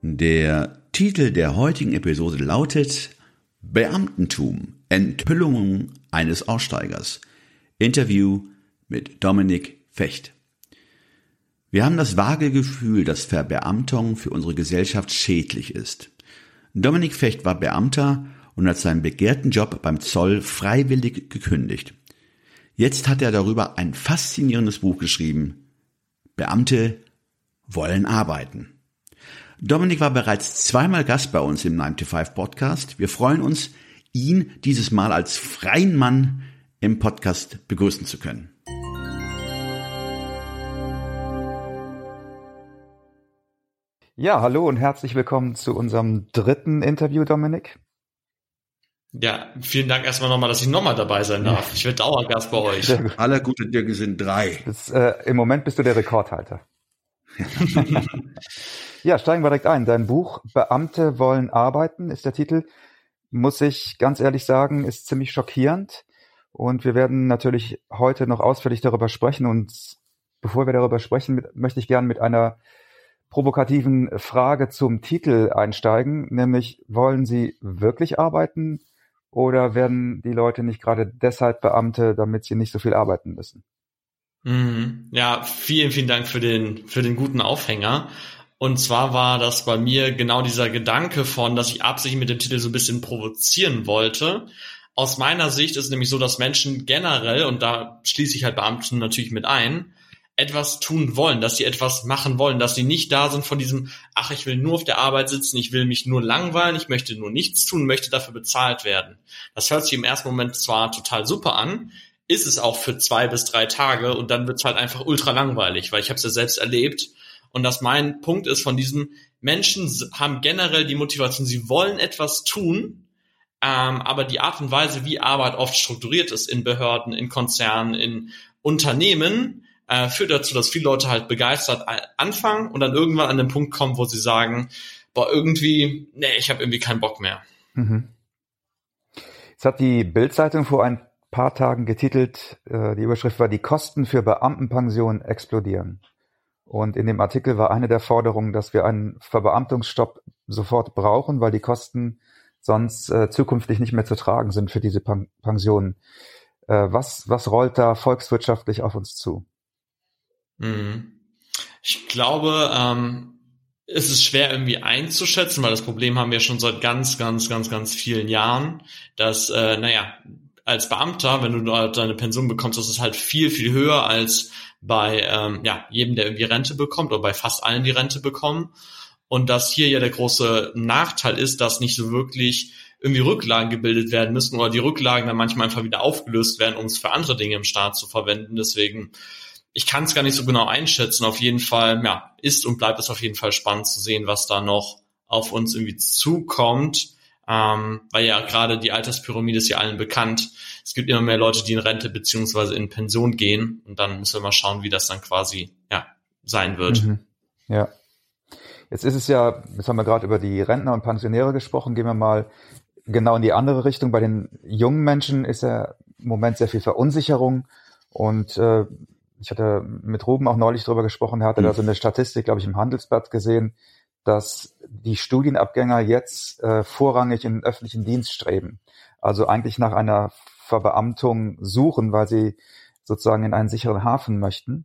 Der Titel der heutigen Episode lautet Beamtentum, Enthüllung eines Aussteigers. Interview mit Dominik Fecht. Wir haben das vage Gefühl, dass Verbeamtung für unsere Gesellschaft schädlich ist. Dominik Fecht war Beamter und hat seinen begehrten Job beim Zoll freiwillig gekündigt. Jetzt hat er darüber ein faszinierendes Buch geschrieben. Beamte wollen arbeiten. Dominik war bereits zweimal Gast bei uns im 9 Podcast. Wir freuen uns, ihn dieses Mal als freien Mann im Podcast begrüßen zu können. Ja, hallo und herzlich willkommen zu unserem dritten Interview, Dominik. Ja, vielen Dank erstmal nochmal, dass ich nochmal dabei sein darf. Ich werde Dauergast bei euch. Alle gute Dinge sind drei. Das, äh, Im Moment bist du der Rekordhalter. ja, steigen wir direkt ein. Dein Buch Beamte wollen arbeiten ist der Titel. Muss ich ganz ehrlich sagen, ist ziemlich schockierend. Und wir werden natürlich heute noch ausführlich darüber sprechen. Und bevor wir darüber sprechen, möchte ich gerne mit einer provokativen Frage zum Titel einsteigen, nämlich wollen Sie wirklich arbeiten oder werden die Leute nicht gerade deshalb Beamte, damit sie nicht so viel arbeiten müssen? Mhm. Ja, vielen, vielen Dank für den, für den guten Aufhänger. Und zwar war das bei mir genau dieser Gedanke von, dass ich absichtlich mit dem Titel so ein bisschen provozieren wollte. Aus meiner Sicht ist es nämlich so, dass Menschen generell, und da schließe ich halt Beamten natürlich mit ein, etwas tun wollen, dass sie etwas machen wollen, dass sie nicht da sind von diesem, ach, ich will nur auf der Arbeit sitzen, ich will mich nur langweilen, ich möchte nur nichts tun, möchte dafür bezahlt werden. Das hört sich im ersten Moment zwar total super an, ist es auch für zwei bis drei Tage und dann wird's halt einfach ultra langweilig, weil ich habe es ja selbst erlebt. Und dass mein Punkt ist von diesem Menschen haben generell die Motivation, sie wollen etwas tun, ähm, aber die Art und Weise, wie Arbeit oft strukturiert ist in Behörden, in Konzernen, in Unternehmen, äh, führt dazu, dass viele Leute halt begeistert anfangen und dann irgendwann an den Punkt kommen, wo sie sagen, boah, irgendwie, nee, ich habe irgendwie keinen Bock mehr. Mhm. Jetzt hat die Bildzeitung vor ein paar Tagen getitelt, äh, die Überschrift war, die Kosten für Beamtenpensionen explodieren. Und in dem Artikel war eine der Forderungen, dass wir einen Verbeamtungsstopp sofort brauchen, weil die Kosten sonst äh, zukünftig nicht mehr zu tragen sind für diese Pen Pensionen. Äh, was, was rollt da volkswirtschaftlich auf uns zu? Mhm. Ich glaube, ähm, es ist schwer irgendwie einzuschätzen, weil das Problem haben wir schon seit ganz, ganz, ganz, ganz vielen Jahren, dass, äh, naja, als Beamter, wenn du deine Pension bekommst, das ist halt viel, viel höher als bei ähm, ja, jedem, der irgendwie Rente bekommt oder bei fast allen, die Rente bekommen. Und dass hier ja der große Nachteil ist, dass nicht so wirklich irgendwie Rücklagen gebildet werden müssen oder die Rücklagen dann manchmal einfach wieder aufgelöst werden, um es für andere Dinge im Staat zu verwenden. Deswegen ich kann es gar nicht so genau einschätzen. Auf jeden Fall, ja, ist und bleibt es auf jeden Fall spannend zu sehen, was da noch auf uns irgendwie zukommt. Ähm, weil ja gerade die Alterspyramide ist ja allen bekannt. Es gibt immer mehr Leute, die in Rente beziehungsweise in Pension gehen und dann müssen wir mal schauen, wie das dann quasi ja sein wird. Mhm. Ja. Jetzt ist es ja, jetzt haben wir gerade über die Rentner und Pensionäre gesprochen, gehen wir mal genau in die andere Richtung. Bei den jungen Menschen ist ja im Moment sehr viel Verunsicherung und äh, ich hatte mit Ruben auch neulich drüber gesprochen, er hatte da so eine Statistik, glaube ich, im Handelsblatt gesehen, dass die Studienabgänger jetzt äh, vorrangig in den öffentlichen Dienst streben. Also eigentlich nach einer Verbeamtung suchen, weil sie sozusagen in einen sicheren Hafen möchten.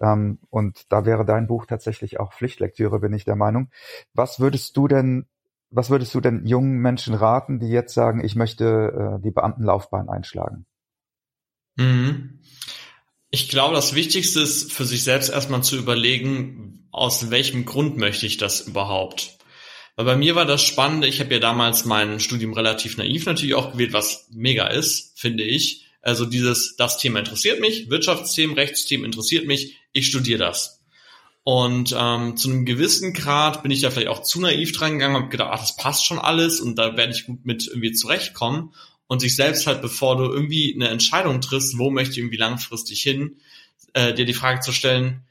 Ähm, und da wäre dein Buch tatsächlich auch Pflichtlektüre, bin ich der Meinung. Was würdest du denn, was würdest du denn jungen Menschen raten, die jetzt sagen, ich möchte äh, die Beamtenlaufbahn einschlagen? Mhm. Ich glaube, das Wichtigste ist für sich selbst erstmal zu überlegen, aus welchem Grund möchte ich das überhaupt. Weil bei mir war das Spannende, ich habe ja damals mein Studium relativ naiv natürlich auch gewählt, was mega ist, finde ich. Also dieses, das Thema interessiert mich, Wirtschaftsthemen, Rechtsthemen interessiert mich, ich studiere das. Und ähm, zu einem gewissen Grad bin ich da vielleicht auch zu naiv dran gegangen, habe gedacht, ach, das passt schon alles und da werde ich gut mit irgendwie zurechtkommen. Und sich selbst halt, bevor du irgendwie eine Entscheidung triffst, wo möchte ich irgendwie langfristig hin, äh, dir die Frage zu stellen,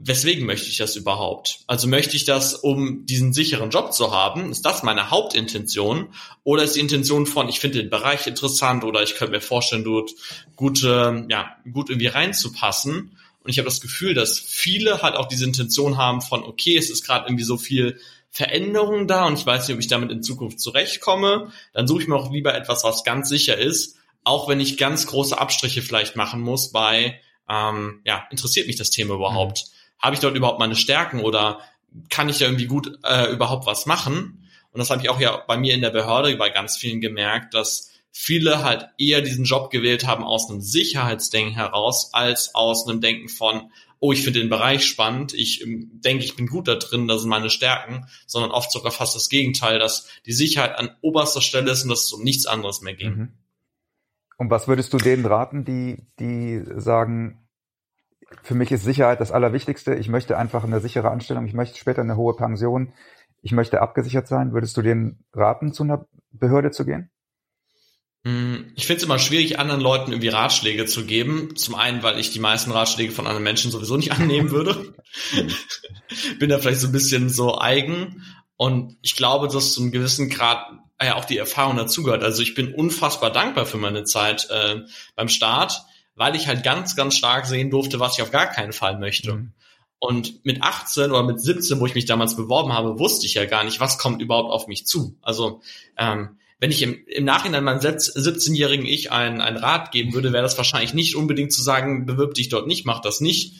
weswegen möchte ich das überhaupt? Also möchte ich das, um diesen sicheren Job zu haben? Ist das meine Hauptintention? Oder ist die Intention von, ich finde den Bereich interessant oder ich könnte mir vorstellen, dort gut, ja, gut irgendwie reinzupassen? Und ich habe das Gefühl, dass viele halt auch diese Intention haben von, okay, es ist gerade irgendwie so viel Veränderung da und ich weiß nicht, ob ich damit in Zukunft zurechtkomme. Dann suche ich mir auch lieber etwas, was ganz sicher ist, auch wenn ich ganz große Abstriche vielleicht machen muss bei, ähm, ja, interessiert mich das Thema überhaupt? Mhm habe ich dort überhaupt meine Stärken oder kann ich da irgendwie gut äh, überhaupt was machen? Und das habe ich auch ja bei mir in der Behörde bei ganz vielen gemerkt, dass viele halt eher diesen Job gewählt haben aus einem Sicherheitsdenken heraus, als aus einem Denken von, oh, ich finde den Bereich spannend, ich ähm, denke, ich bin gut da drin, das sind meine Stärken, sondern oft sogar fast das Gegenteil, dass die Sicherheit an oberster Stelle ist und dass es um nichts anderes mehr ging. Mhm. Und was würdest du denen raten, die, die sagen, für mich ist Sicherheit das Allerwichtigste. Ich möchte einfach eine sichere Anstellung. Ich möchte später eine hohe Pension. Ich möchte abgesichert sein. Würdest du denen raten, zu einer Behörde zu gehen? Hm, ich finde es immer schwierig, anderen Leuten irgendwie Ratschläge zu geben. Zum einen, weil ich die meisten Ratschläge von anderen Menschen sowieso nicht annehmen würde. Bin da vielleicht so ein bisschen so eigen. Und ich glaube, dass zu einem gewissen Grad ja auch die Erfahrung dazugehört. Also ich bin unfassbar dankbar für meine Zeit äh, beim Start weil ich halt ganz, ganz stark sehen durfte, was ich auf gar keinen Fall möchte. Mhm. Und mit 18 oder mit 17, wo ich mich damals beworben habe, wusste ich ja gar nicht, was kommt überhaupt auf mich zu. Also ähm, wenn ich im, im Nachhinein meinem 17-jährigen Ich einen, einen Rat geben würde, wäre das wahrscheinlich nicht unbedingt zu sagen, bewirb dich dort nicht, mach das nicht,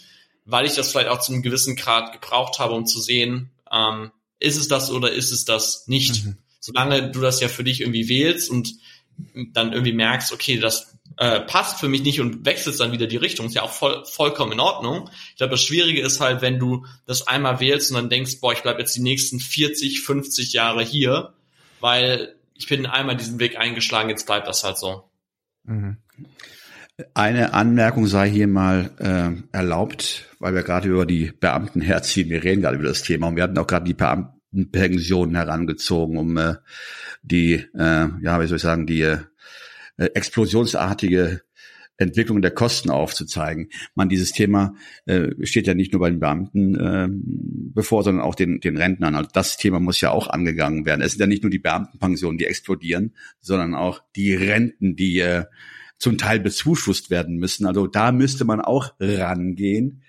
weil ich das vielleicht auch zu einem gewissen Grad gebraucht habe, um zu sehen, ähm, ist es das oder ist es das nicht. Mhm. Solange du das ja für dich irgendwie wählst und dann irgendwie merkst, okay, das äh, passt für mich nicht und wechselst dann wieder die Richtung, ist ja auch voll, vollkommen in Ordnung. Ich glaube, das Schwierige ist halt, wenn du das einmal wählst und dann denkst, boah, ich bleib jetzt die nächsten 40, 50 Jahre hier, weil ich bin einmal diesen Weg eingeschlagen, jetzt bleibt das halt so. Mhm. Eine Anmerkung sei hier mal äh, erlaubt, weil wir gerade über die Beamten herziehen. Wir reden gerade über das Thema und wir hatten auch gerade die Beamtenpensionen herangezogen, um äh, die, äh, ja, wie soll ich sagen, die äh, explosionsartige Entwicklung der Kosten aufzuzeigen. Man, dieses Thema äh, steht ja nicht nur bei den Beamten äh, bevor, sondern auch den, den Rentnern. Also das Thema muss ja auch angegangen werden. Es sind ja nicht nur die Beamtenpensionen, die explodieren, sondern auch die Renten, die äh, zum Teil bezuschusst werden müssen. Also da müsste man auch rangehen.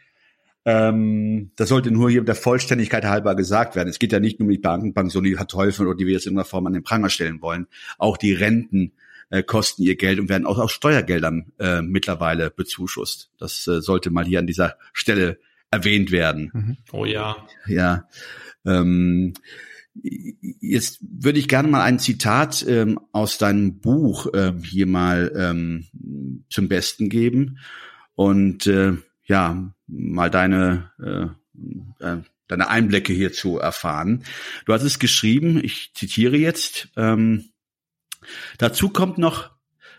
Ähm, das sollte nur hier der Vollständigkeit halber gesagt werden. Es geht ja nicht nur um die Beamtenpension, die verteufeln oder die wir jetzt in irgendeiner Form an den Pranger stellen wollen. Auch die Renten äh, kosten ihr Geld und werden auch aus Steuergeldern äh, mittlerweile bezuschusst. Das äh, sollte mal hier an dieser Stelle erwähnt werden. Mhm. Oh ja. Ja. Ähm, Jetzt würde ich gerne mal ein Zitat ähm, aus deinem Buch ähm, hier mal ähm, zum Besten geben und äh, ja mal deine äh, äh, deine Einblicke hierzu erfahren. Du hast es geschrieben, ich zitiere jetzt. Ähm, Dazu kommt noch,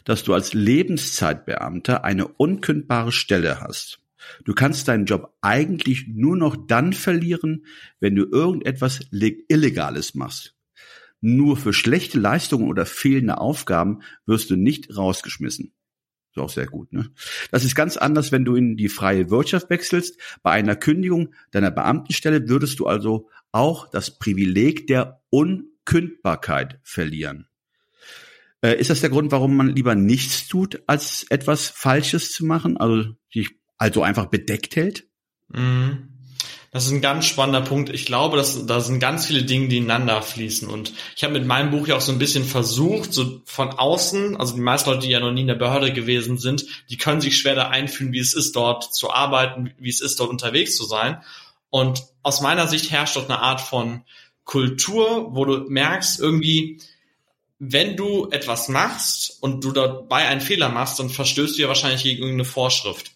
dass du als Lebenszeitbeamter eine unkündbare Stelle hast. Du kannst deinen Job eigentlich nur noch dann verlieren, wenn du irgendetwas Illegales machst. Nur für schlechte Leistungen oder fehlende Aufgaben wirst du nicht rausgeschmissen. Ist auch sehr gut, ne? Das ist ganz anders, wenn du in die freie Wirtschaft wechselst. Bei einer Kündigung deiner Beamtenstelle würdest du also auch das Privileg der Unkündbarkeit verlieren. Äh, ist das der Grund, warum man lieber nichts tut, als etwas Falsches zu machen? Also sich also einfach bedeckt hält? Mhm. Das ist ein ganz spannender Punkt. Ich glaube, dass da sind ganz viele Dinge, die ineinander fließen. Und ich habe mit meinem Buch ja auch so ein bisschen versucht, so von außen, also die meisten Leute, die ja noch nie in der Behörde gewesen sind, die können sich schwer da einfühlen, wie es ist, dort zu arbeiten, wie es ist, dort unterwegs zu sein. Und aus meiner Sicht herrscht dort eine Art von Kultur, wo du merkst, irgendwie, wenn du etwas machst und du dabei einen Fehler machst, dann verstößt du ja wahrscheinlich gegen irgendeine Vorschrift.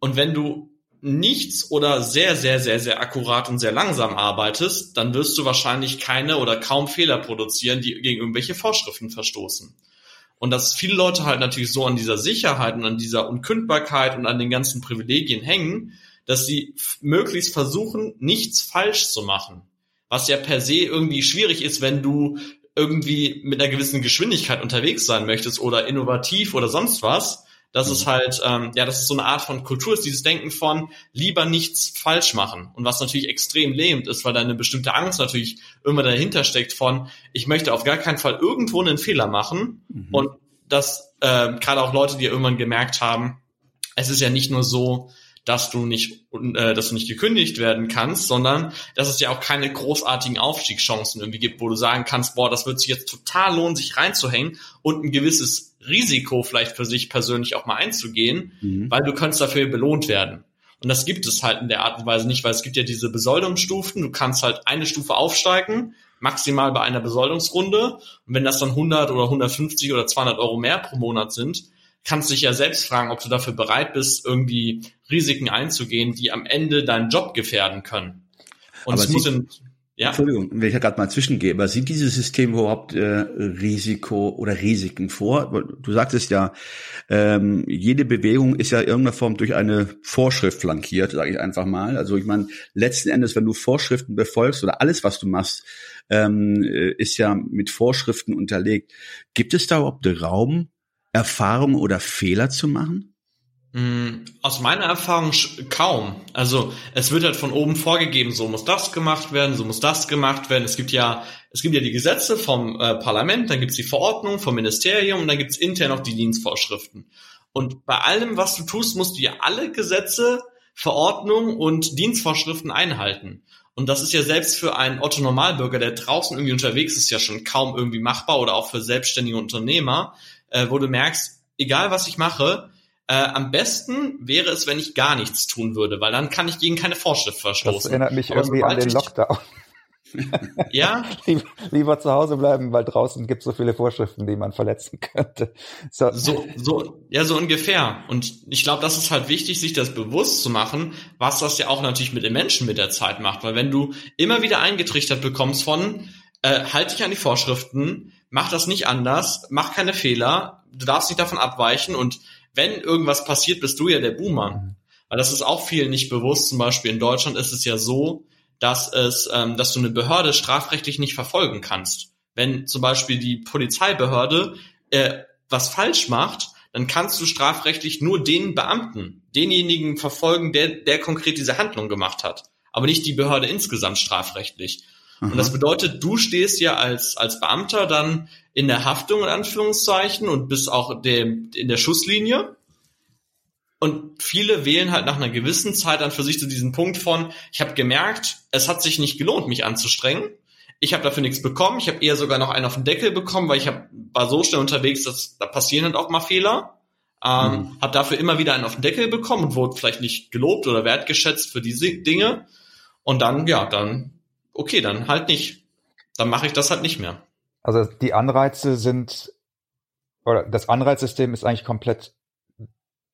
Und wenn du nichts oder sehr, sehr, sehr, sehr akkurat und sehr langsam arbeitest, dann wirst du wahrscheinlich keine oder kaum Fehler produzieren, die gegen irgendwelche Vorschriften verstoßen. Und dass viele Leute halt natürlich so an dieser Sicherheit und an dieser Unkündbarkeit und an den ganzen Privilegien hängen, dass sie möglichst versuchen, nichts falsch zu machen. Was ja per se irgendwie schwierig ist, wenn du irgendwie mit einer gewissen Geschwindigkeit unterwegs sein möchtest oder innovativ oder sonst was, dass es mhm. halt, ähm, ja, das ist so eine Art von Kultur ist, dieses Denken von lieber nichts falsch machen. Und was natürlich extrem lähmt ist, weil da eine bestimmte Angst natürlich immer dahinter steckt von, ich möchte auf gar keinen Fall irgendwo einen Fehler machen. Mhm. Und dass äh, gerade auch Leute, die irgendwann gemerkt haben, es ist ja nicht nur so, dass du nicht, äh, dass du nicht gekündigt werden kannst, sondern dass es ja auch keine großartigen Aufstiegschancen irgendwie gibt, wo du sagen kannst, boah, das wird sich jetzt total lohnen, sich reinzuhängen und ein gewisses Risiko vielleicht für sich persönlich auch mal einzugehen, mhm. weil du kannst dafür belohnt werden. Und das gibt es halt in der Art und Weise nicht, weil es gibt ja diese Besoldungsstufen. Du kannst halt eine Stufe aufsteigen, maximal bei einer Besoldungsrunde. Und wenn das dann 100 oder 150 oder 200 Euro mehr pro Monat sind, kannst dich ja selbst fragen, ob du dafür bereit bist, irgendwie Risiken einzugehen, die am Ende deinen Job gefährden können. Und Aber es muss in, ja? Entschuldigung, wenn ich da gerade mal zwischengehe, aber sind diese Systeme überhaupt äh, Risiko oder Risiken vor? Du sagtest ja, ähm, jede Bewegung ist ja in irgendeiner Form durch eine Vorschrift flankiert, sage ich einfach mal. Also ich meine, letzten Endes, wenn du Vorschriften befolgst oder alles, was du machst, ähm, äh, ist ja mit Vorschriften unterlegt. Gibt es da überhaupt Raum, Erfahrungen oder Fehler zu machen? Mm, aus meiner Erfahrung kaum. Also es wird halt von oben vorgegeben, so muss das gemacht werden, so muss das gemacht werden. Es gibt ja, es gibt ja die Gesetze vom äh, Parlament, dann gibt's die Verordnung vom Ministerium und dann gibt's intern noch die Dienstvorschriften. Und bei allem, was du tust, musst du ja alle Gesetze, Verordnungen und Dienstvorschriften einhalten. Und das ist ja selbst für einen Otto Normalbürger, der draußen irgendwie unterwegs ist, ja schon kaum irgendwie machbar oder auch für selbstständige Unternehmer, äh, wo du merkst, egal was ich mache, äh, am besten wäre es, wenn ich gar nichts tun würde, weil dann kann ich gegen keine Vorschrift verstoßen. Das erinnert mich Aber irgendwie an den Lockdown. ja. Lieber, lieber, zu Hause bleiben, weil draußen gibt es so viele Vorschriften, die man verletzen könnte. So, so, so ja, so ungefähr. Und ich glaube, das ist halt wichtig, sich das bewusst zu machen, was das ja auch natürlich mit den Menschen mit der Zeit macht. Weil wenn du immer wieder eingetrichtert bekommst von, äh, halt dich an die Vorschriften, mach das nicht anders, mach keine Fehler, du darfst nicht davon abweichen und wenn irgendwas passiert, bist du ja der Buhmann. Weil das ist auch vielen nicht bewusst. Zum Beispiel in Deutschland ist es ja so, dass es, ähm, dass du eine Behörde strafrechtlich nicht verfolgen kannst. Wenn zum Beispiel die Polizeibehörde äh, was falsch macht, dann kannst du strafrechtlich nur den Beamten, denjenigen verfolgen, der, der konkret diese Handlung gemacht hat, aber nicht die Behörde insgesamt strafrechtlich. Und das bedeutet, du stehst ja als, als Beamter dann in der Haftung in Anführungszeichen und bist auch dem, in der Schusslinie. Und viele wählen halt nach einer gewissen Zeit dann für sich zu diesem Punkt von, ich habe gemerkt, es hat sich nicht gelohnt, mich anzustrengen. Ich habe dafür nichts bekommen. Ich habe eher sogar noch einen auf den Deckel bekommen, weil ich hab, war so schnell unterwegs, dass da passieren halt auch mal Fehler. Ähm, mhm. Habe dafür immer wieder einen auf den Deckel bekommen und wurde vielleicht nicht gelobt oder wertgeschätzt für diese Dinge. Und dann, ja, dann okay, dann halt nicht. Dann mache ich das halt nicht mehr. Also die Anreize sind, oder das Anreizsystem ist eigentlich komplett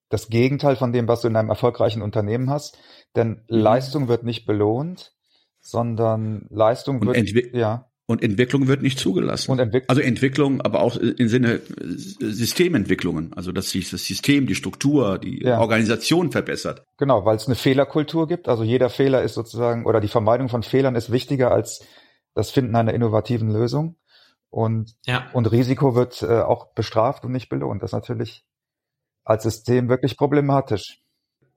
das Gegenteil von dem, was du in einem erfolgreichen Unternehmen hast. Denn mhm. Leistung wird nicht belohnt, sondern Leistung wird, Entwi ja. Und Entwicklung wird nicht zugelassen. Und Entwick also Entwicklung, aber auch im Sinne Systementwicklungen, also dass sich das System, die Struktur, die ja. Organisation verbessert. Genau, weil es eine Fehlerkultur gibt. Also jeder Fehler ist sozusagen oder die Vermeidung von Fehlern ist wichtiger als das Finden einer innovativen Lösung. Und, ja. und Risiko wird äh, auch bestraft und nicht belohnt. Das ist natürlich als System wirklich problematisch.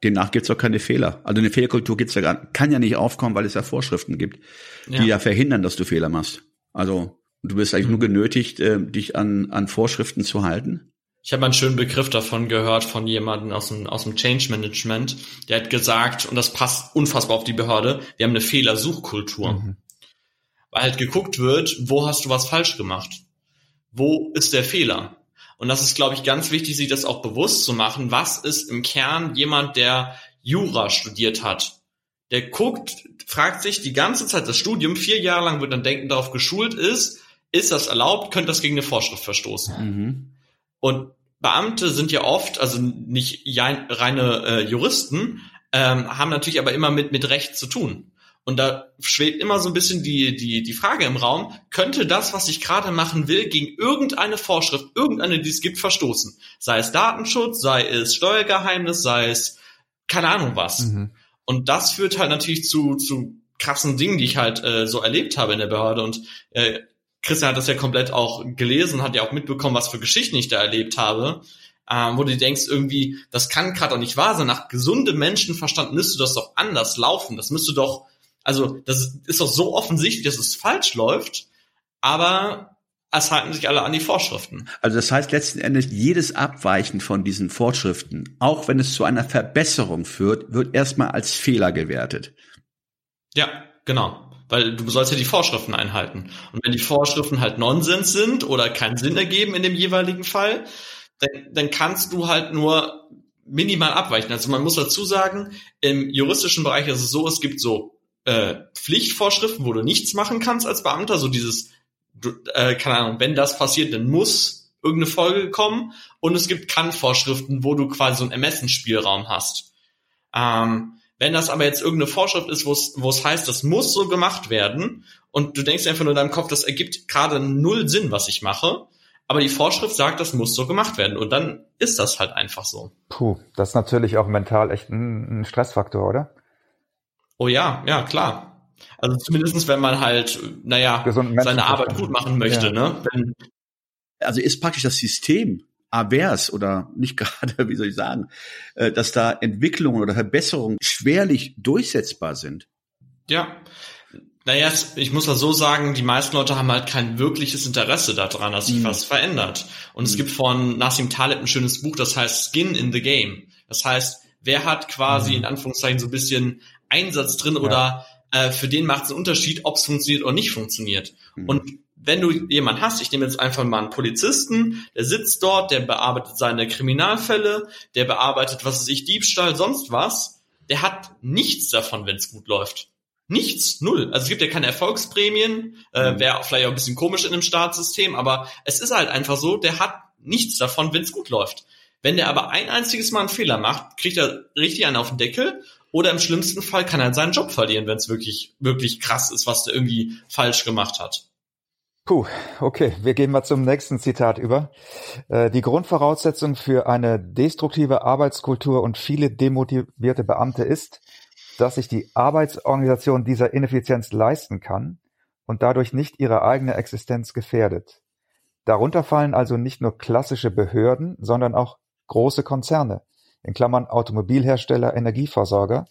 Demnach gibt es auch keine Fehler. Also eine Fehlerkultur gibt's ja gar, kann ja nicht aufkommen, weil es ja Vorschriften gibt, die ja, ja verhindern, dass du Fehler machst. Also du bist eigentlich mhm. nur genötigt, äh, dich an, an Vorschriften zu halten. Ich habe einen schönen Begriff davon gehört von jemandem aus dem, aus dem Change Management, der hat gesagt, und das passt unfassbar auf die Behörde, wir haben eine Fehlersuchkultur. Mhm. Weil halt geguckt wird, wo hast du was falsch gemacht? Wo ist der Fehler? Und das ist, glaube ich, ganz wichtig, sich das auch bewusst zu machen. Was ist im Kern jemand, der Jura studiert hat? Der guckt, fragt sich die ganze Zeit das Studium, vier Jahre lang wird dann denken darauf geschult ist, ist das erlaubt, könnte das gegen eine Vorschrift verstoßen. Mhm. Und Beamte sind ja oft, also nicht reine äh, Juristen, ähm, haben natürlich aber immer mit, mit Recht zu tun. Und da schwebt immer so ein bisschen die, die, die Frage im Raum, könnte das, was ich gerade machen will, gegen irgendeine Vorschrift, irgendeine, die es gibt, verstoßen? Sei es Datenschutz, sei es Steuergeheimnis, sei es keine Ahnung was. Mhm. Und das führt halt natürlich zu, zu krassen Dingen, die ich halt äh, so erlebt habe in der Behörde. Und äh, Christian hat das ja komplett auch gelesen, hat ja auch mitbekommen, was für Geschichten ich da erlebt habe ähm, wo du denkst irgendwie, das kann gerade doch nicht wahr sein. Nach gesundem Menschenverstand müsste das doch anders laufen. Das müsste doch, also das ist doch so offensichtlich, dass es falsch läuft, aber es halten sich alle an die Vorschriften. Also das heißt letzten Endes, jedes Abweichen von diesen Vorschriften, auch wenn es zu einer Verbesserung führt, wird erstmal als Fehler gewertet. Ja, genau. Weil du sollst ja die Vorschriften einhalten. Und wenn die Vorschriften halt Nonsens sind oder keinen Sinn ergeben in dem jeweiligen Fall, dann, dann kannst du halt nur minimal abweichen. Also man muss dazu sagen, im juristischen Bereich ist es so, es gibt so äh, Pflichtvorschriften, wo du nichts machen kannst als Beamter, so dieses, du, äh, keine Ahnung, wenn das passiert, dann muss irgendeine Folge kommen und es gibt Kann-Vorschriften, wo du quasi so einen Ermessensspielraum hast. Ähm, wenn das aber jetzt irgendeine Vorschrift ist, wo es heißt, das muss so gemacht werden und du denkst einfach nur in deinem Kopf, das ergibt gerade null Sinn, was ich mache, aber die Vorschrift sagt, das muss so gemacht werden und dann ist das halt einfach so. Puh, das ist natürlich auch mental echt ein, ein Stressfaktor, oder? Oh ja, ja, klar. Also zumindestens, wenn man halt, naja, seine Arbeit gut machen möchte, ja. ne? Wenn, also ist praktisch das System avers oder nicht gerade, wie soll ich sagen, äh, dass da Entwicklungen oder Verbesserungen schwerlich durchsetzbar sind. Ja, naja, ich muss das so sagen, die meisten Leute haben halt kein wirkliches Interesse daran, dass sich mhm. was verändert. Und mhm. es gibt von Nassim Taleb ein schönes Buch, das heißt Skin in the Game. Das heißt, wer hat quasi mhm. in Anführungszeichen so ein bisschen Einsatz drin ja. oder äh, für den macht es einen Unterschied, ob es funktioniert oder nicht funktioniert. Mhm. Und wenn du jemanden hast, ich nehme jetzt einfach mal einen Polizisten, der sitzt dort, der bearbeitet seine Kriminalfälle, der bearbeitet, was weiß ich, Diebstahl, sonst was, der hat nichts davon, wenn es gut läuft. Nichts, null. Also es gibt ja keine Erfolgsprämien, äh, mhm. wäre vielleicht auch ein bisschen komisch in einem Staatssystem, aber es ist halt einfach so, der hat nichts davon, wenn es gut läuft. Wenn der aber ein einziges Mal einen Fehler macht, kriegt er richtig einen auf den Deckel oder im schlimmsten Fall kann er seinen Job verlieren, wenn es wirklich, wirklich krass ist, was der irgendwie falsch gemacht hat. Puh, okay, wir gehen mal zum nächsten Zitat über. Äh, die Grundvoraussetzung für eine destruktive Arbeitskultur und viele demotivierte Beamte ist, dass sich die Arbeitsorganisation dieser Ineffizienz leisten kann und dadurch nicht ihre eigene Existenz gefährdet. Darunter fallen also nicht nur klassische Behörden, sondern auch große Konzerne in Klammern (Automobilhersteller, Energieversorger),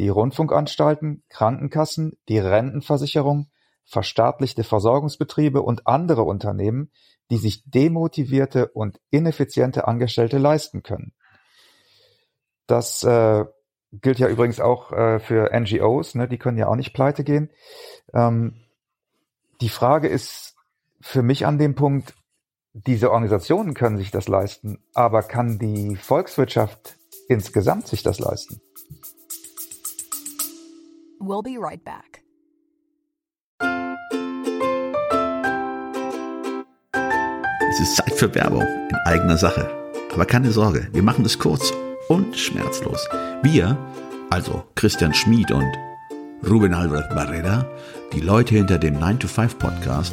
die Rundfunkanstalten, Krankenkassen, die Rentenversicherung, verstaatlichte Versorgungsbetriebe und andere Unternehmen, die sich demotivierte und ineffiziente Angestellte leisten können. Das äh, gilt ja übrigens auch äh, für NGOs, ne? die können ja auch nicht pleite gehen. Ähm, die Frage ist für mich an dem Punkt, diese Organisationen können sich das leisten, aber kann die Volkswirtschaft insgesamt sich das leisten? We'll be right back. Es ist Zeit für Werbung in eigener Sache. Aber keine Sorge, wir machen es kurz und schmerzlos. Wir, also Christian Schmid und Ruben Albert Barrera, die Leute hinter dem 9-to-5 Podcast,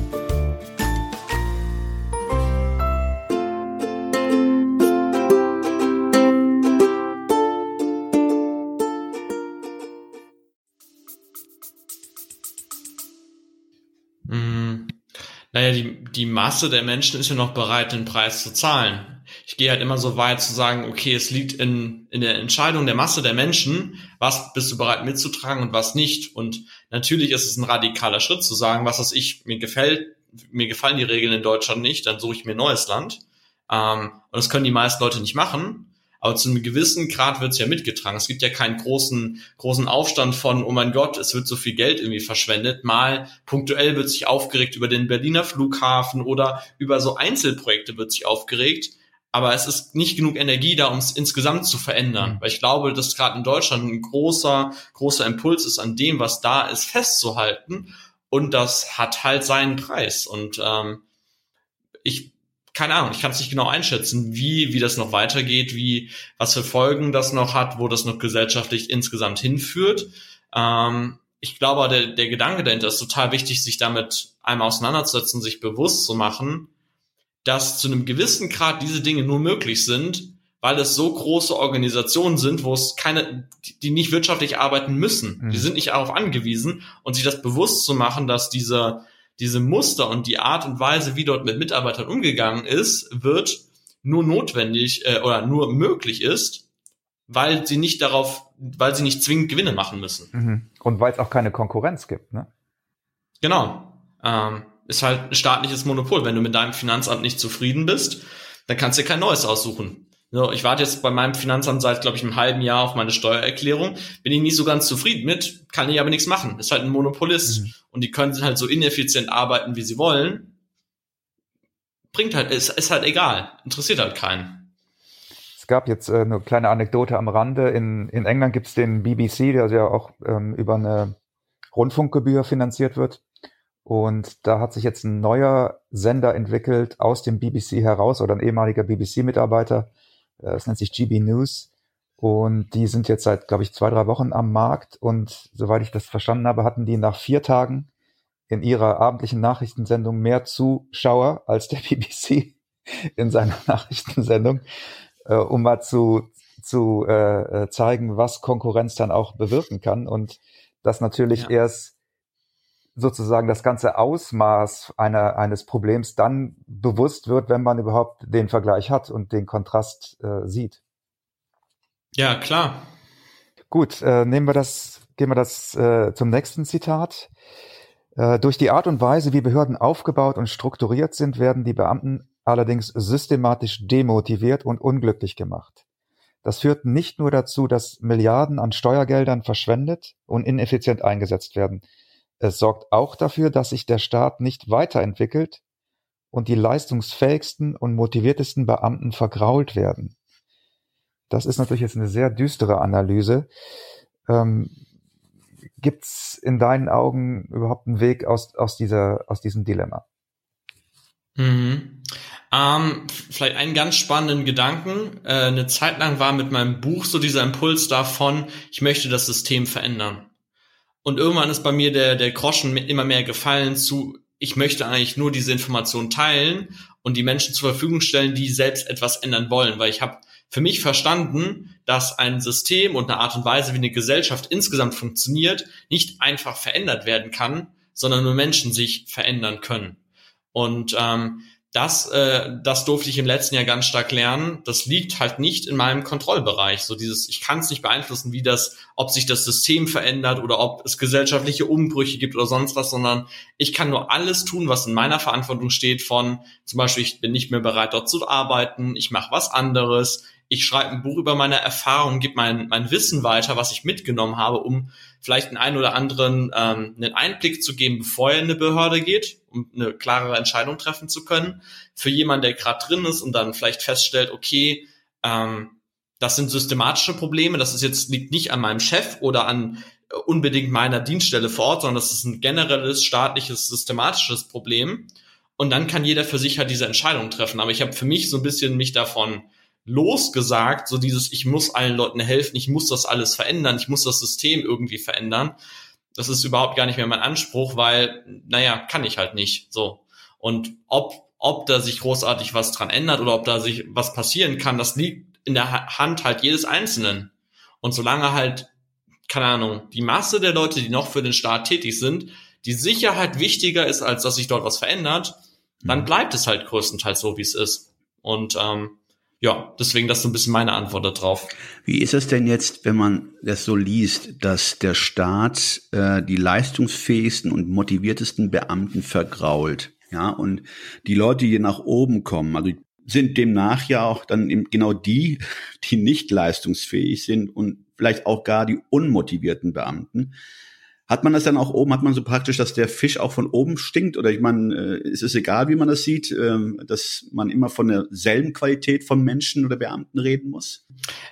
Die, Masse der Menschen ist ja noch bereit, den Preis zu zahlen. Ich gehe halt immer so weit zu sagen, okay, es liegt in, in der Entscheidung der Masse der Menschen, was bist du bereit mitzutragen und was nicht. Und natürlich ist es ein radikaler Schritt zu sagen, was was ich, mir gefällt, mir gefallen die Regeln in Deutschland nicht, dann suche ich mir ein neues Land. Ähm, und das können die meisten Leute nicht machen. Aber zu einem gewissen Grad wird es ja mitgetragen. Es gibt ja keinen großen, großen Aufstand von, oh mein Gott, es wird so viel Geld irgendwie verschwendet. Mal punktuell wird sich aufgeregt über den Berliner Flughafen oder über so Einzelprojekte wird sich aufgeregt. Aber es ist nicht genug Energie da, um es insgesamt zu verändern. Mhm. Weil ich glaube, dass gerade in Deutschland ein großer, großer Impuls ist, an dem, was da ist, festzuhalten. Und das hat halt seinen Preis. Und ähm, ich keine Ahnung, ich kann es nicht genau einschätzen, wie, wie das noch weitergeht, wie, was für Folgen das noch hat, wo das noch gesellschaftlich insgesamt hinführt. Ähm, ich glaube, der, der Gedanke dahinter ist total wichtig, sich damit einmal auseinanderzusetzen, sich bewusst zu machen, dass zu einem gewissen Grad diese Dinge nur möglich sind, weil es so große Organisationen sind, wo es keine, die nicht wirtschaftlich arbeiten müssen. Mhm. Die sind nicht darauf angewiesen und sich das bewusst zu machen, dass diese diese Muster und die Art und Weise, wie dort mit Mitarbeitern umgegangen ist, wird nur notwendig äh, oder nur möglich ist, weil sie nicht darauf, weil sie nicht zwingend Gewinne machen müssen. Mhm. Und weil es auch keine Konkurrenz gibt, ne? Genau. Ähm, ist halt ein staatliches Monopol. Wenn du mit deinem Finanzamt nicht zufrieden bist, dann kannst du dir kein neues aussuchen. So, ich warte jetzt bei meinem Finanzamt seit, glaube ich, einem halben Jahr auf meine Steuererklärung. Bin ich nicht so ganz zufrieden mit, kann ich aber nichts machen. Ist halt ein Monopolist. Mhm. Und die können halt so ineffizient arbeiten, wie sie wollen. Bringt halt, ist, ist halt egal. Interessiert halt keinen. Es gab jetzt äh, eine kleine Anekdote am Rande. In, in England gibt es den BBC, der ja auch ähm, über eine Rundfunkgebühr finanziert wird. Und da hat sich jetzt ein neuer Sender entwickelt aus dem BBC heraus oder ein ehemaliger BBC-Mitarbeiter, es nennt sich GB News. Und die sind jetzt seit, glaube ich, zwei, drei Wochen am Markt. Und soweit ich das verstanden habe, hatten die nach vier Tagen in ihrer abendlichen Nachrichtensendung mehr Zuschauer als der BBC in seiner Nachrichtensendung, äh, um mal zu, zu äh, äh, zeigen, was Konkurrenz dann auch bewirken kann. Und dass natürlich ja. erst sozusagen das ganze Ausmaß einer, eines Problems dann bewusst wird, wenn man überhaupt den Vergleich hat und den Kontrast äh, sieht. Ja, klar. Gut, äh, nehmen wir das, gehen wir das äh, zum nächsten Zitat. Äh, durch die Art und Weise, wie Behörden aufgebaut und strukturiert sind, werden die Beamten allerdings systematisch demotiviert und unglücklich gemacht. Das führt nicht nur dazu, dass Milliarden an Steuergeldern verschwendet und ineffizient eingesetzt werden. Es sorgt auch dafür, dass sich der Staat nicht weiterentwickelt und die leistungsfähigsten und motiviertesten Beamten vergrault werden. Das ist natürlich jetzt eine sehr düstere Analyse. Ähm, Gibt es in deinen Augen überhaupt einen Weg aus, aus, dieser, aus diesem Dilemma? Mhm. Ähm, vielleicht einen ganz spannenden Gedanken. Äh, eine Zeit lang war mit meinem Buch so dieser Impuls davon, ich möchte das System verändern. Und irgendwann ist bei mir der, der Groschen immer mehr gefallen zu, ich möchte eigentlich nur diese Information teilen und die Menschen zur Verfügung stellen, die selbst etwas ändern wollen, weil ich habe für mich verstanden, dass ein System und eine Art und Weise, wie eine Gesellschaft insgesamt funktioniert, nicht einfach verändert werden kann, sondern nur Menschen sich verändern können. Und ähm, das, äh, das durfte ich im letzten Jahr ganz stark lernen. Das liegt halt nicht in meinem Kontrollbereich. So dieses, ich kann es nicht beeinflussen, wie das, ob sich das System verändert oder ob es gesellschaftliche Umbrüche gibt oder sonst was, sondern ich kann nur alles tun, was in meiner Verantwortung steht. Von zum Beispiel, ich bin nicht mehr bereit, dort zu arbeiten, ich mache was anderes, ich schreibe ein Buch über meine Erfahrungen, gebe mein, mein Wissen weiter, was ich mitgenommen habe, um vielleicht einen einen oder anderen ähm, einen Einblick zu geben, bevor er in eine Behörde geht, um eine klarere Entscheidung treffen zu können. Für jemanden, der gerade drin ist und dann vielleicht feststellt, okay, ähm, das sind systematische Probleme, das ist jetzt liegt nicht an meinem Chef oder an äh, unbedingt meiner Dienststelle vor Ort, sondern das ist ein generelles, staatliches, systematisches Problem. Und dann kann jeder für sich halt diese Entscheidung treffen. Aber ich habe für mich so ein bisschen mich davon losgesagt, so dieses, ich muss allen Leuten helfen, ich muss das alles verändern, ich muss das System irgendwie verändern. Das ist überhaupt gar nicht mehr mein Anspruch, weil, naja, kann ich halt nicht. So. Und ob, ob da sich großartig was dran ändert oder ob da sich was passieren kann, das liegt in der Hand halt jedes Einzelnen. Und solange halt, keine Ahnung, die Masse der Leute, die noch für den Staat tätig sind, die Sicherheit wichtiger ist, als dass sich dort was verändert, dann mhm. bleibt es halt größtenteils so, wie es ist. Und ähm, ja, deswegen das ist so ein bisschen meine Antwort darauf. Wie ist es denn jetzt, wenn man das so liest, dass der Staat äh, die leistungsfähigsten und motiviertesten Beamten vergrault? Ja, und die Leute, die nach oben kommen, also sind demnach ja auch dann eben genau die, die nicht leistungsfähig sind und vielleicht auch gar die unmotivierten Beamten. Hat man das dann auch oben, hat man so praktisch, dass der Fisch auch von oben stinkt? Oder ich meine, äh, ist es egal, wie man das sieht, äh, dass man immer von derselben Qualität von Menschen oder Beamten reden muss?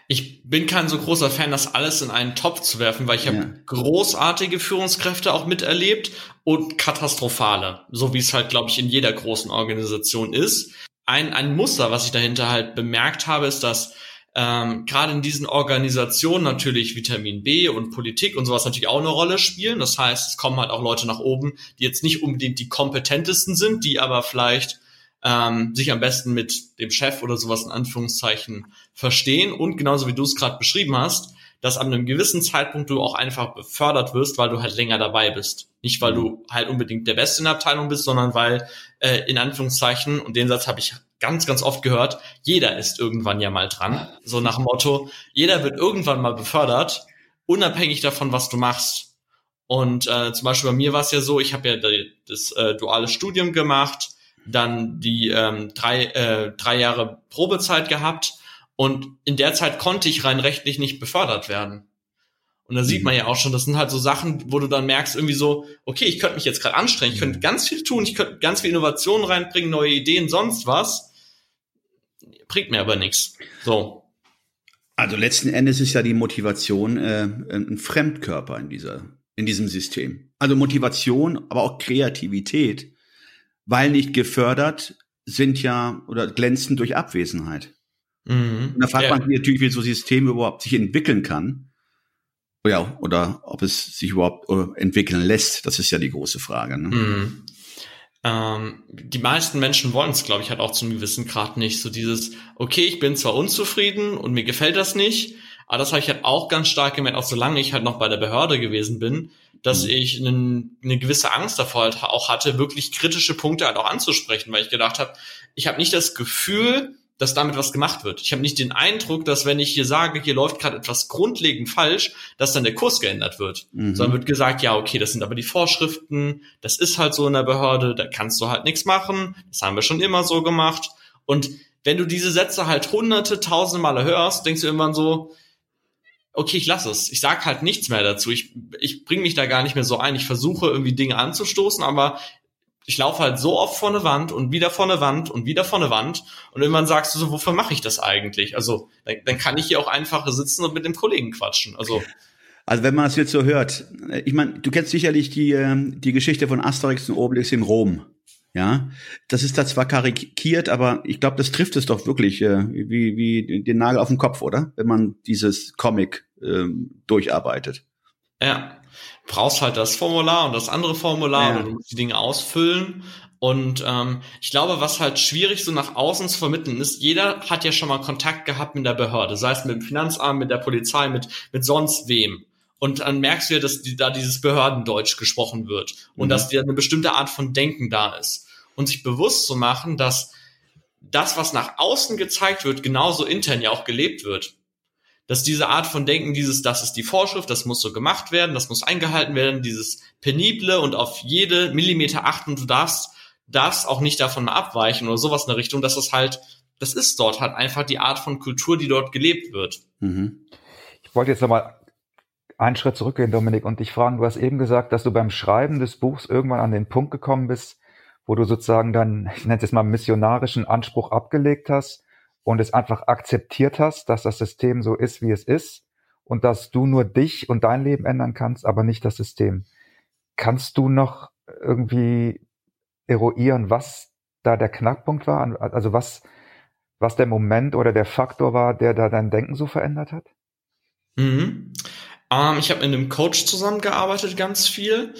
Ich bin kein so großer Fan, das alles in einen Topf zu werfen, weil ich ja. habe großartige Führungskräfte auch miterlebt und katastrophale, so wie es halt, glaube ich, in jeder großen Organisation ist. Ein, ein Muster, was ich dahinter halt bemerkt habe, ist, dass ähm, gerade in diesen Organisationen natürlich Vitamin B und Politik und sowas natürlich auch eine Rolle spielen. Das heißt, es kommen halt auch Leute nach oben, die jetzt nicht unbedingt die kompetentesten sind, die aber vielleicht ähm, sich am besten mit dem Chef oder sowas in Anführungszeichen verstehen und genauso wie du es gerade beschrieben hast, dass an einem gewissen Zeitpunkt du auch einfach befördert wirst, weil du halt länger dabei bist. Nicht, weil du halt unbedingt der Beste in der Abteilung bist, sondern weil äh, in Anführungszeichen, und den Satz habe ich ganz, ganz oft gehört, jeder ist irgendwann ja mal dran. So nach dem Motto, jeder wird irgendwann mal befördert, unabhängig davon, was du machst. Und äh, zum Beispiel bei mir war es ja so, ich habe ja das äh, duale Studium gemacht, dann die ähm, drei, äh, drei Jahre Probezeit gehabt und in der Zeit konnte ich rein rechtlich nicht befördert werden. Und da sieht man mhm. ja auch schon, das sind halt so Sachen, wo du dann merkst, irgendwie so, okay, ich könnte mich jetzt gerade anstrengen, ich könnte mhm. ganz viel tun, ich könnte ganz viel Innovationen reinbringen, neue Ideen, sonst was bringt mir aber nichts. So. Also letzten Endes ist ja die Motivation äh, ein Fremdkörper in dieser in diesem System. Also Motivation, aber auch Kreativität, weil nicht gefördert, sind ja oder glänzen durch Abwesenheit. Mhm. Und da fragt ja. man sich natürlich, wie so ein System überhaupt sich entwickeln kann. Ja, oder ob es sich überhaupt äh, entwickeln lässt, das ist ja die große Frage. Ne? Mhm ähm, die meisten Menschen wollen es, glaube ich, halt auch zu einem gewissen Grad nicht. So dieses, okay, ich bin zwar unzufrieden und mir gefällt das nicht, aber das habe ich halt auch ganz stark gemerkt, auch solange ich halt noch bei der Behörde gewesen bin, dass mhm. ich einen, eine gewisse Angst davor halt auch hatte, wirklich kritische Punkte halt auch anzusprechen, weil ich gedacht habe, ich habe nicht das Gefühl, dass damit was gemacht wird. Ich habe nicht den Eindruck, dass wenn ich hier sage, hier läuft gerade etwas grundlegend falsch, dass dann der Kurs geändert wird. Mhm. Sondern wird gesagt, ja, okay, das sind aber die Vorschriften, das ist halt so in der Behörde, da kannst du halt nichts machen, das haben wir schon immer so gemacht. Und wenn du diese Sätze halt hunderte, tausende Male hörst, denkst du irgendwann so, okay, ich lasse es. Ich sag halt nichts mehr dazu. Ich, ich bringe mich da gar nicht mehr so ein. Ich versuche irgendwie Dinge anzustoßen, aber ich laufe halt so oft vor eine Wand und wieder vor eine Wand und wieder vor eine Wand und irgendwann sagst du so, wofür mache ich das eigentlich? Also dann, dann kann ich hier auch einfach sitzen und mit dem Kollegen quatschen. Also also wenn man das jetzt so hört, ich meine, du kennst sicherlich die ähm, die Geschichte von Asterix und Obelix in Rom. Ja, das ist da zwar karikiert, aber ich glaube, das trifft es doch wirklich äh, wie, wie den Nagel auf den Kopf, oder? Wenn man dieses Comic ähm, durcharbeitet. Ja, brauchst halt das Formular und das andere Formular ja. und du musst die Dinge ausfüllen. Und ähm, ich glaube, was halt schwierig so nach außen zu vermitteln ist, jeder hat ja schon mal Kontakt gehabt mit der Behörde, sei es mit dem Finanzamt, mit der Polizei, mit, mit sonst wem. Und dann merkst du ja, dass die, da dieses Behördendeutsch gesprochen wird und mhm. dass dir eine bestimmte Art von Denken da ist. Und sich bewusst zu machen, dass das, was nach außen gezeigt wird, genauso intern ja auch gelebt wird dass diese Art von Denken, dieses, das ist die Vorschrift, das muss so gemacht werden, das muss eingehalten werden, dieses penible und auf jede Millimeter achten, du darfst, darfst auch nicht davon mal abweichen oder sowas in der Richtung, dass es halt, das ist dort halt einfach die Art von Kultur, die dort gelebt wird. Mhm. Ich wollte jetzt nochmal einen Schritt zurückgehen, Dominik, und dich fragen, du hast eben gesagt, dass du beim Schreiben des Buchs irgendwann an den Punkt gekommen bist, wo du sozusagen dann, ich nenne es jetzt mal missionarischen Anspruch abgelegt hast und es einfach akzeptiert hast, dass das System so ist, wie es ist und dass du nur dich und dein Leben ändern kannst, aber nicht das System. Kannst du noch irgendwie eruieren, was da der Knackpunkt war? Also was, was der Moment oder der Faktor war, der da dein Denken so verändert hat? Mhm. Ähm, ich habe mit einem Coach zusammengearbeitet ganz viel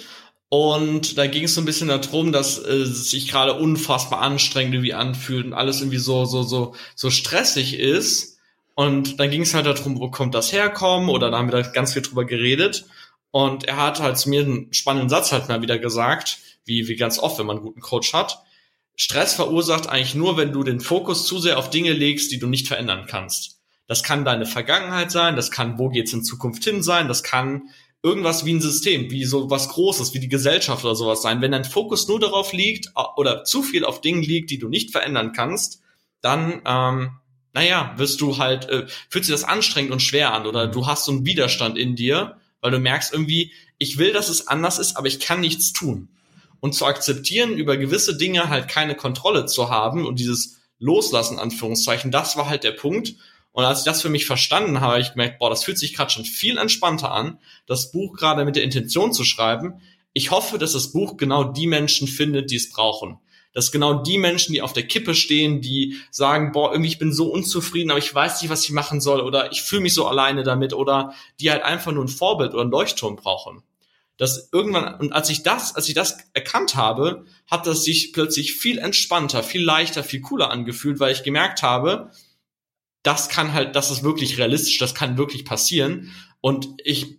und da ging es so ein bisschen darum, dass äh, es sich gerade unfassbar anstrengend irgendwie anfühlt und alles irgendwie so, so, so, so stressig ist. Und dann ging es halt darum, wo kommt das herkommen? Oder da haben wir da ganz viel drüber geredet. Und er hat halt zu mir einen spannenden Satz halt mal wieder gesagt, wie, wie ganz oft, wenn man einen guten Coach hat. Stress verursacht eigentlich nur, wenn du den Fokus zu sehr auf Dinge legst, die du nicht verändern kannst. Das kann deine Vergangenheit sein, das kann, wo geht's in Zukunft hin sein, das kann irgendwas wie ein System, wie so was Großes, wie die Gesellschaft oder sowas sein. Wenn dein Fokus nur darauf liegt oder zu viel auf Dingen liegt, die du nicht verändern kannst, dann, ähm, naja, wirst du halt, äh, fühlt sich das anstrengend und schwer an oder du hast so einen Widerstand in dir, weil du merkst irgendwie, ich will, dass es anders ist, aber ich kann nichts tun. Und zu akzeptieren, über gewisse Dinge halt keine Kontrolle zu haben und dieses Loslassen, Anführungszeichen, das war halt der Punkt. Und als ich das für mich verstanden habe, habe ich gemerkt, boah, das fühlt sich gerade schon viel entspannter an, das Buch gerade mit der Intention zu schreiben. Ich hoffe, dass das Buch genau die Menschen findet, die es brauchen. Dass genau die Menschen, die auf der Kippe stehen, die sagen, boah, irgendwie ich bin so unzufrieden, aber ich weiß nicht, was ich machen soll oder ich fühle mich so alleine damit oder die halt einfach nur ein Vorbild oder ein Leuchtturm brauchen. Das irgendwann, und als ich das, als ich das erkannt habe, hat das sich plötzlich viel entspannter, viel leichter, viel cooler angefühlt, weil ich gemerkt habe, das kann halt, das ist wirklich realistisch, das kann wirklich passieren. Und ich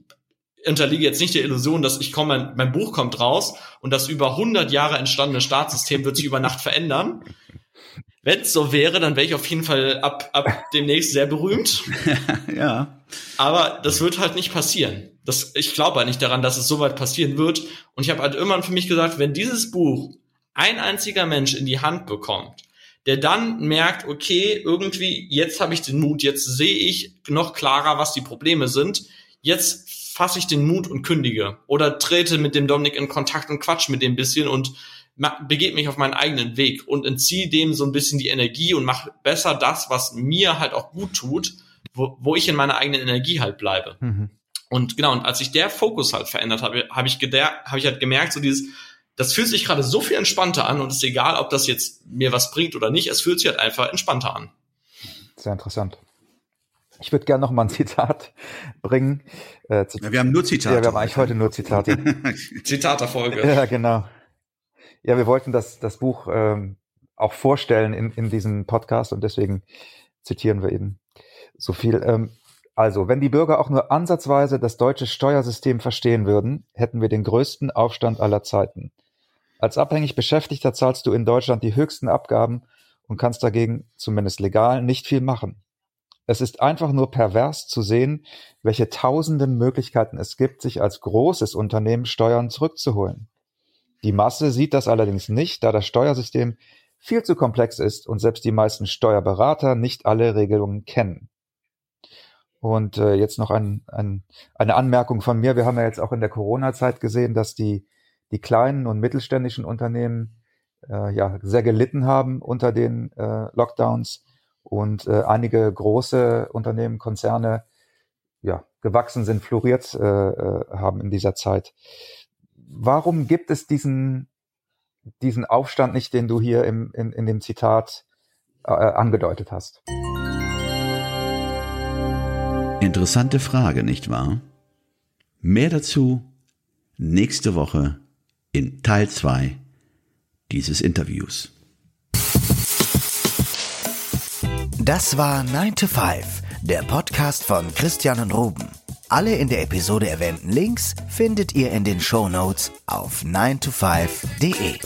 unterliege jetzt nicht der Illusion, dass ich komme, mein, mein Buch kommt raus und das über 100 Jahre entstandene Staatssystem wird sich über Nacht verändern. Wenn es so wäre, dann wäre ich auf jeden Fall ab, ab demnächst sehr berühmt. ja. Aber das wird halt nicht passieren. Das, ich glaube halt nicht daran, dass es so weit passieren wird. Und ich habe halt irgendwann für mich gesagt, wenn dieses Buch ein einziger Mensch in die Hand bekommt, der dann merkt, okay, irgendwie, jetzt habe ich den Mut, jetzt sehe ich noch klarer, was die Probleme sind, jetzt fasse ich den Mut und kündige oder trete mit dem Dominik in Kontakt und quatsch mit dem bisschen und begebe mich auf meinen eigenen Weg und entziehe dem so ein bisschen die Energie und mache besser das, was mir halt auch gut tut, wo, wo ich in meiner eigenen Energie halt bleibe. Mhm. Und genau, und als sich der Fokus halt verändert habe, habe ich, hab ich halt gemerkt, so dieses, das fühlt sich gerade so viel entspannter an und es ist egal, ob das jetzt mir was bringt oder nicht, es fühlt sich halt einfach entspannter an. Sehr interessant. Ich würde gerne noch mal ein Zitat bringen. Äh, ja, wir haben nur Zitate. Ja, wir haben eigentlich heute nur Zitate. Zitaterfolge. Ja, genau. Ja, wir wollten das, das Buch ähm, auch vorstellen in, in diesem Podcast und deswegen zitieren wir eben so viel. Ähm, also, wenn die Bürger auch nur ansatzweise das deutsche Steuersystem verstehen würden, hätten wir den größten Aufstand aller Zeiten. Als abhängig Beschäftigter zahlst du in Deutschland die höchsten Abgaben und kannst dagegen, zumindest legal, nicht viel machen. Es ist einfach nur pervers zu sehen, welche tausenden Möglichkeiten es gibt, sich als großes Unternehmen Steuern zurückzuholen. Die Masse sieht das allerdings nicht, da das Steuersystem viel zu komplex ist und selbst die meisten Steuerberater nicht alle Regelungen kennen. Und äh, jetzt noch ein, ein, eine Anmerkung von mir. Wir haben ja jetzt auch in der Corona-Zeit gesehen, dass die, die kleinen und mittelständischen Unternehmen äh, ja sehr gelitten haben unter den äh, Lockdowns und äh, einige große Unternehmen, Konzerne ja gewachsen sind, floriert äh, äh, haben in dieser Zeit. Warum gibt es diesen diesen Aufstand nicht, den du hier im, in, in dem Zitat äh, angedeutet hast? Interessante Frage, nicht wahr? Mehr dazu nächste Woche in Teil 2 dieses Interviews. Das war 9 to 5, der Podcast von Christian und Ruben. Alle in der Episode erwähnten Links findet ihr in den Show Notes auf 9to5.de.